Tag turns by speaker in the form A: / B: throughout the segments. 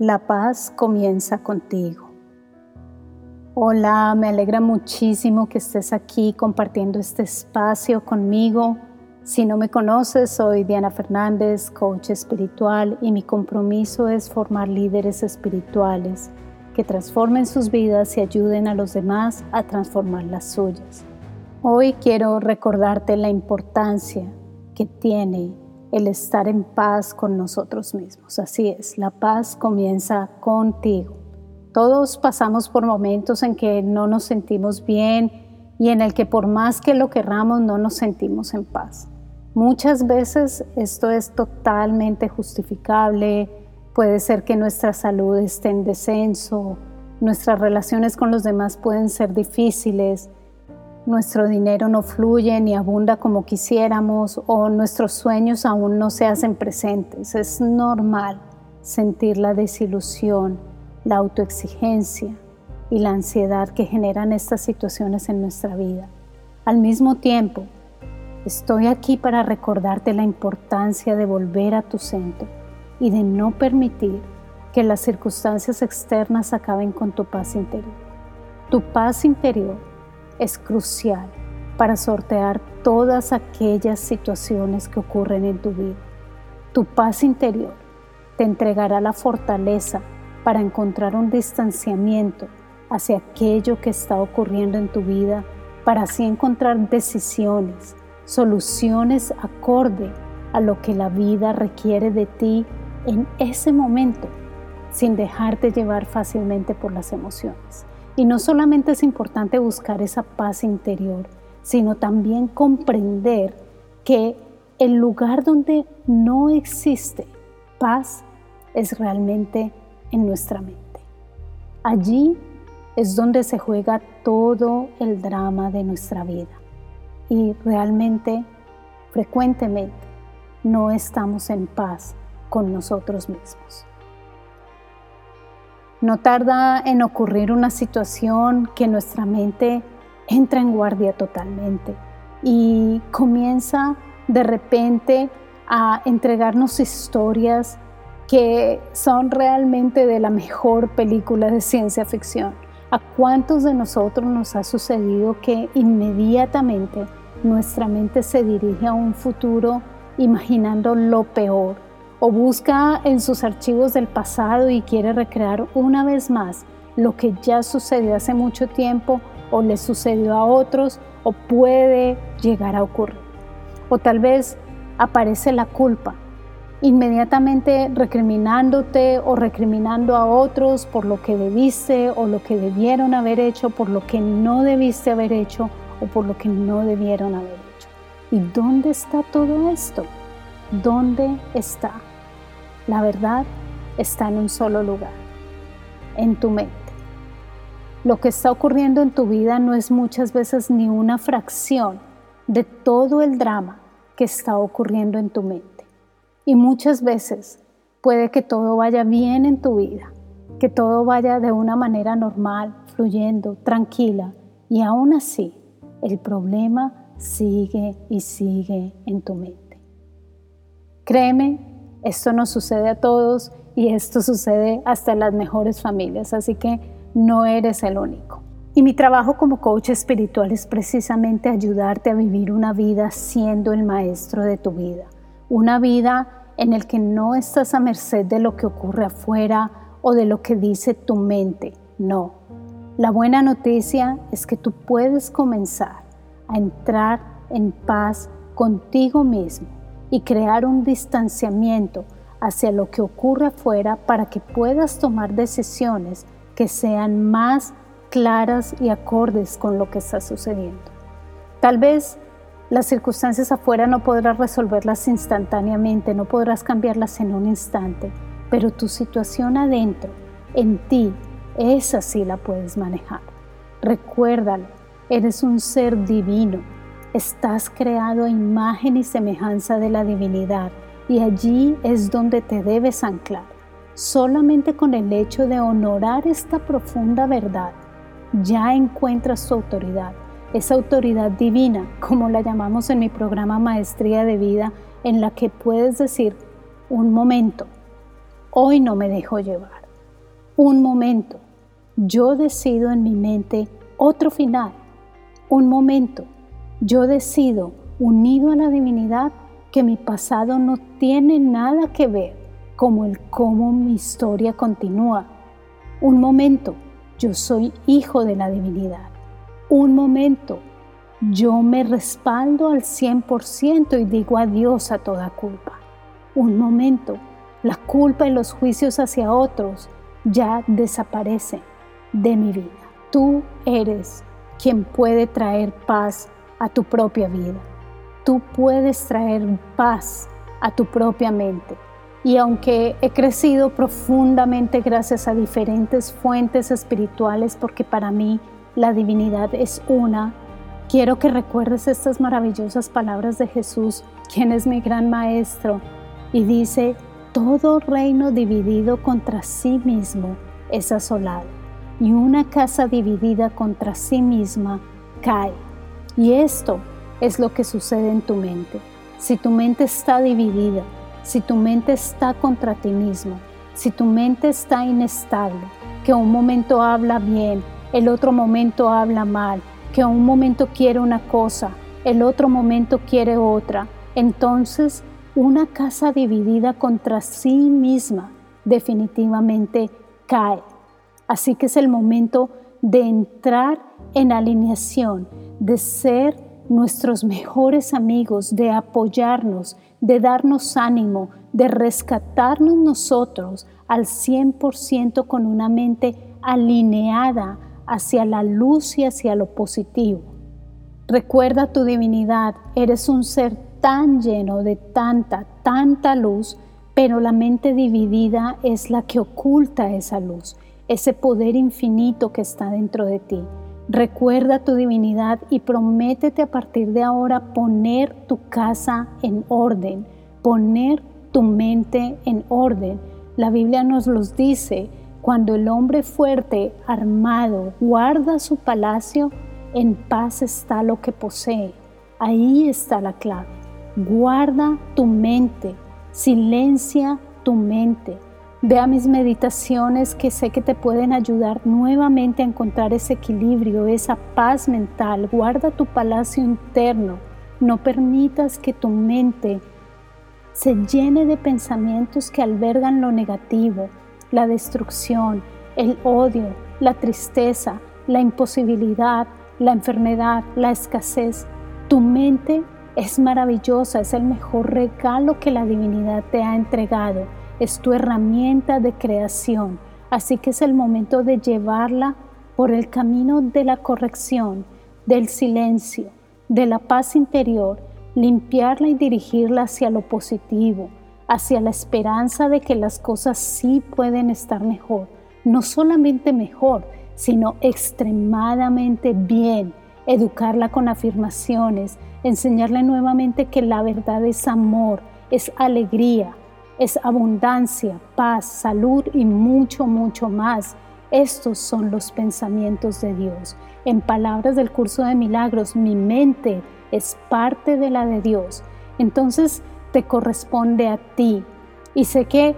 A: La paz comienza contigo. Hola, me alegra muchísimo que estés aquí compartiendo este espacio conmigo. Si no me conoces, soy Diana Fernández, coach espiritual y mi compromiso es formar líderes espirituales que transformen sus vidas y ayuden a los demás a transformar las suyas. Hoy quiero recordarte la importancia que tiene el estar en paz con nosotros mismos. Así es, la paz comienza contigo. Todos pasamos por momentos en que no nos sentimos bien y en el que por más que lo querramos no nos sentimos en paz. Muchas veces esto es totalmente justificable, puede ser que nuestra salud esté en descenso, nuestras relaciones con los demás pueden ser difíciles, nuestro dinero no fluye ni abunda como quisiéramos o nuestros sueños aún no se hacen presentes. Es normal sentir la desilusión, la autoexigencia y la ansiedad que generan estas situaciones en nuestra vida. Al mismo tiempo, estoy aquí para recordarte la importancia de volver a tu centro y de no permitir que las circunstancias externas acaben con tu paz interior. Tu paz interior es crucial para sortear todas aquellas situaciones que ocurren en tu vida. Tu paz interior te entregará la fortaleza para encontrar un distanciamiento hacia aquello que está ocurriendo en tu vida, para así encontrar decisiones, soluciones acorde a lo que la vida requiere de ti en ese momento, sin dejarte llevar fácilmente por las emociones. Y no solamente es importante buscar esa paz interior, sino también comprender que el lugar donde no existe paz es realmente en nuestra mente. Allí es donde se juega todo el drama de nuestra vida y realmente, frecuentemente, no estamos en paz con nosotros mismos. No tarda en ocurrir una situación que nuestra mente entra en guardia totalmente y comienza de repente a entregarnos historias que son realmente de la mejor película de ciencia ficción. ¿A cuántos de nosotros nos ha sucedido que inmediatamente nuestra mente se dirige a un futuro imaginando lo peor o busca en sus archivos del pasado y quiere recrear una vez más lo que ya sucedió hace mucho tiempo o le sucedió a otros o puede llegar a ocurrir. O tal vez aparece la culpa, inmediatamente recriminándote o recriminando a otros por lo que debiste o lo que debieron haber hecho, por lo que no debiste haber hecho o por lo que no debieron haber hecho. ¿Y dónde está todo esto? ¿Dónde está? La verdad está en un solo lugar, en tu mente. Lo que está ocurriendo en tu vida no es muchas veces ni una fracción de todo el drama que está ocurriendo en tu mente. Y muchas veces puede que todo vaya bien en tu vida, que todo vaya de una manera normal, fluyendo, tranquila, y aún así el problema sigue y sigue en tu mente. Créeme esto no sucede a todos y esto sucede hasta en las mejores familias, así que no eres el único. Y mi trabajo como coach espiritual es precisamente ayudarte a vivir una vida siendo el maestro de tu vida, una vida en el que no estás a merced de lo que ocurre afuera o de lo que dice tu mente, no. La buena noticia es que tú puedes comenzar a entrar en paz contigo mismo y crear un distanciamiento hacia lo que ocurre afuera para que puedas tomar decisiones que sean más claras y acordes con lo que está sucediendo. Tal vez las circunstancias afuera no podrás resolverlas instantáneamente, no podrás cambiarlas en un instante, pero tu situación adentro, en ti, esa sí la puedes manejar. Recuérdalo, eres un ser divino Estás creado a imagen y semejanza de la divinidad y allí es donde te debes anclar. Solamente con el hecho de honorar esta profunda verdad, ya encuentras tu autoridad, esa autoridad divina, como la llamamos en mi programa Maestría de Vida, en la que puedes decir, un momento, hoy no me dejo llevar, un momento, yo decido en mi mente otro final. Un momento, yo decido, unido a la divinidad, que mi pasado no tiene nada que ver como el cómo mi historia continúa. Un momento, yo soy hijo de la divinidad. Un momento, yo me respaldo al 100% y digo adiós a toda culpa. Un momento, la culpa y los juicios hacia otros ya desaparecen de mi vida. Tú eres quien puede traer paz a tu propia vida. Tú puedes traer paz a tu propia mente. Y aunque he crecido profundamente gracias a diferentes fuentes espirituales, porque para mí la divinidad es una, quiero que recuerdes estas maravillosas palabras de Jesús, quien es mi gran maestro, y dice, todo reino dividido contra sí mismo es asolado, y una casa dividida contra sí misma cae. Y esto es lo que sucede en tu mente. Si tu mente está dividida, si tu mente está contra ti mismo, si tu mente está inestable, que un momento habla bien, el otro momento habla mal, que un momento quiere una cosa, el otro momento quiere otra, entonces una casa dividida contra sí misma definitivamente cae. Así que es el momento de entrar en alineación, de ser nuestros mejores amigos, de apoyarnos, de darnos ánimo, de rescatarnos nosotros al 100% con una mente alineada hacia la luz y hacia lo positivo. Recuerda tu divinidad, eres un ser tan lleno de tanta, tanta luz, pero la mente dividida es la que oculta esa luz, ese poder infinito que está dentro de ti. Recuerda tu divinidad y prométete a partir de ahora poner tu casa en orden, poner tu mente en orden. La Biblia nos los dice, cuando el hombre fuerte, armado, guarda su palacio, en paz está lo que posee. Ahí está la clave. Guarda tu mente, silencia tu mente. Ve a mis meditaciones que sé que te pueden ayudar nuevamente a encontrar ese equilibrio, esa paz mental. Guarda tu palacio interno. No permitas que tu mente se llene de pensamientos que albergan lo negativo, la destrucción, el odio, la tristeza, la imposibilidad, la enfermedad, la escasez. Tu mente es maravillosa, es el mejor regalo que la divinidad te ha entregado es tu herramienta de creación, así que es el momento de llevarla por el camino de la corrección, del silencio, de la paz interior, limpiarla y dirigirla hacia lo positivo, hacia la esperanza de que las cosas sí pueden estar mejor, no solamente mejor, sino extremadamente bien, educarla con afirmaciones, enseñarle nuevamente que la verdad es amor, es alegría, es abundancia, paz, salud y mucho, mucho más. Estos son los pensamientos de Dios. En palabras del curso de milagros, mi mente es parte de la de Dios. Entonces te corresponde a ti. Y sé que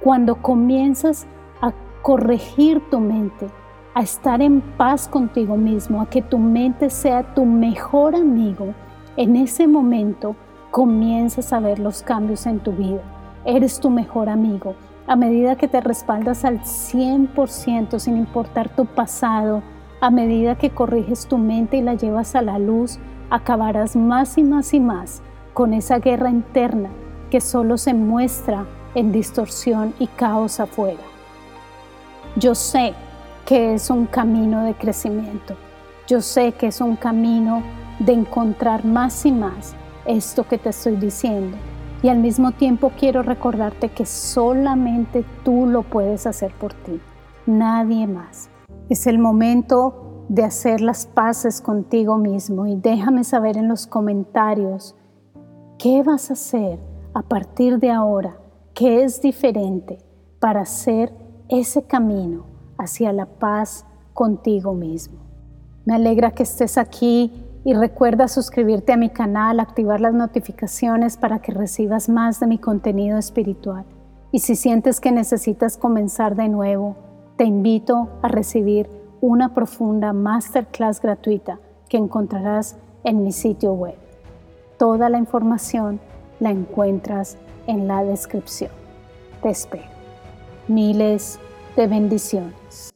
A: cuando comienzas a corregir tu mente, a estar en paz contigo mismo, a que tu mente sea tu mejor amigo, en ese momento comienzas a ver los cambios en tu vida eres tu mejor amigo. A medida que te respaldas al 100% sin importar tu pasado, a medida que corriges tu mente y la llevas a la luz, acabarás más y más y más con esa guerra interna que solo se muestra en distorsión y caos afuera. Yo sé que es un camino de crecimiento. Yo sé que es un camino de encontrar más y más esto que te estoy diciendo y al mismo tiempo quiero recordarte que solamente tú lo puedes hacer por ti, nadie más. Es el momento de hacer las paces contigo mismo y déjame saber en los comentarios qué vas a hacer a partir de ahora, qué es diferente para hacer ese camino hacia la paz contigo mismo. Me alegra que estés aquí y recuerda suscribirte a mi canal, activar las notificaciones para que recibas más de mi contenido espiritual. Y si sientes que necesitas comenzar de nuevo, te invito a recibir una profunda masterclass gratuita que encontrarás en mi sitio web. Toda la información la encuentras en la descripción. Te espero. Miles de bendiciones.